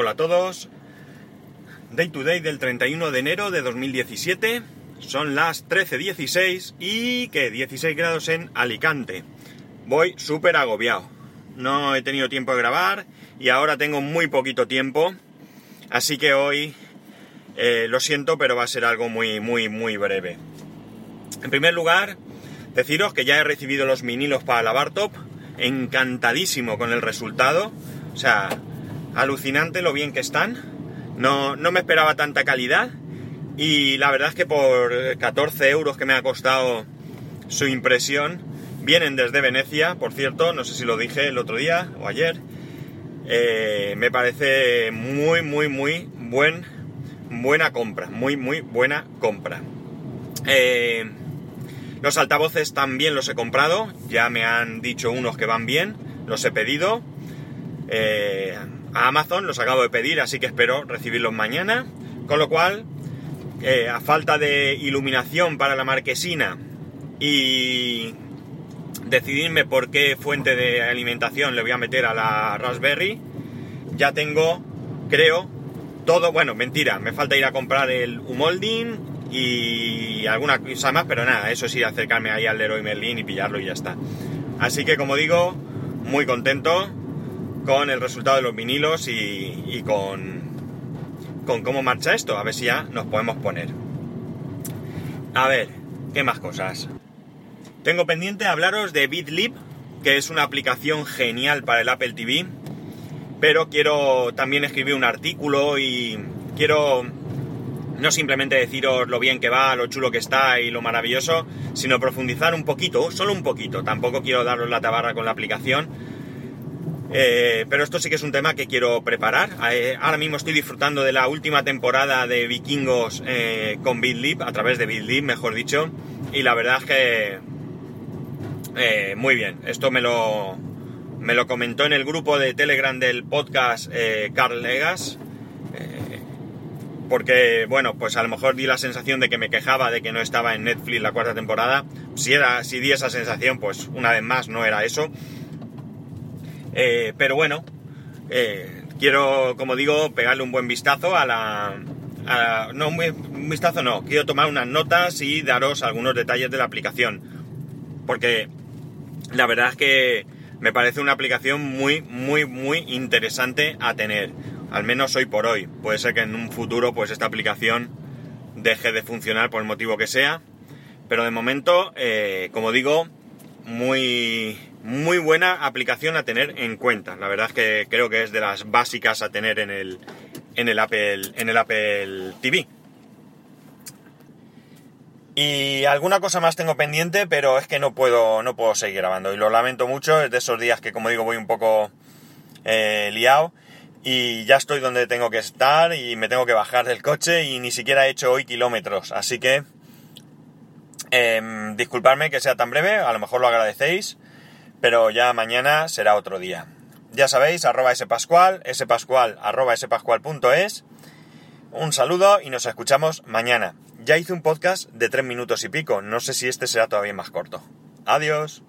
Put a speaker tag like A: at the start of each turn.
A: Hola a todos. Day to day del 31 de enero de 2017. Son las 13.16 y que 16 grados en Alicante. Voy súper agobiado. No he tenido tiempo de grabar y ahora tengo muy poquito tiempo. Así que hoy eh, lo siento, pero va a ser algo muy, muy, muy breve. En primer lugar, deciros que ya he recibido los minilos para la Bartop. Encantadísimo con el resultado. O sea, alucinante lo bien que están. No, no me esperaba tanta calidad. Y la verdad es que por 14 euros que me ha costado su impresión, vienen desde Venecia, por cierto, no sé si lo dije el otro día o ayer. Eh, me parece muy, muy, muy buen, buena compra, muy, muy buena compra. Eh, los altavoces también los he comprado, ya me han dicho unos que van bien, los he pedido. Eh, a Amazon los acabo de pedir, así que espero recibirlos mañana. Con lo cual, eh, a falta de iluminación para la marquesina y decidirme por qué fuente de alimentación le voy a meter a la Raspberry, ya tengo, creo, todo, bueno, mentira, me falta ir a comprar el Umolding y alguna cosa más, pero nada, eso sí, acercarme ahí al Leroy Merlin y pillarlo y ya está. Así que como digo, muy contento con el resultado de los vinilos y, con, con cómo marcha esto, a ver si ya nos podemos poner. A ver, ¿qué más cosas? Tengo pendiente hablaros de BitLib, que es una aplicación genial para el Apple TV, pero quiero también escribir un artículo y quiero no simplemente deciros lo bien que va, lo chulo que está y lo maravilloso, sino profundizar un poquito, solo un poquito. Tampoco quiero daros la tabarra con la aplicación. Eh, pero esto sí que es un tema que quiero preparar. Eh, ahora mismo estoy disfrutando de la última temporada de Vikingos eh, con BitLib, a través de BitLib, mejor dicho. Y la verdad es que... muy bien. Esto me lo, me lo comentó en el grupo de Telegram del podcast Carl Legas porque, bueno, pues a lo mejor di la sensación de que me quejaba de que no estaba en Netflix la cuarta temporada. Si, era, si di esa sensación, pues una vez más no era eso. Eh, pero bueno, eh, quiero, como digo, pegarle un buen vistazo a la... no, un vistazo no, quiero tomar unas notas y daros algunos detalles de la aplicación. Porque la verdad es que me parece una aplicación muy, muy, muy interesante a tener al menos hoy por hoy. Puede ser que en un futuro pues esta aplicación deje de funcionar por el motivo que sea, pero de momento, eh, como digo, muy, muy buena aplicación a tener en cuenta. La verdad es que creo que es de las básicas a tener en el, en el, Apple, en el Apple TV. Y alguna cosa más tengo pendiente, pero es que no puedo, no puedo seguir grabando. Y lo lamento mucho, es de esos días que como digo voy un poco eh, liado y ya estoy donde tengo que estar y me tengo que bajar del coche y ni siquiera he hecho hoy kilómetros. Así que eh, disculpadme que sea tan breve, a lo mejor lo agradecéis, pero ya mañana será otro día. Ya sabéis, arroba spascual, spascual, arroba spascual.es. Un saludo y nos escuchamos mañana. Ya hice un podcast de tres minutos y pico, no sé si este será todavía más corto. Adiós.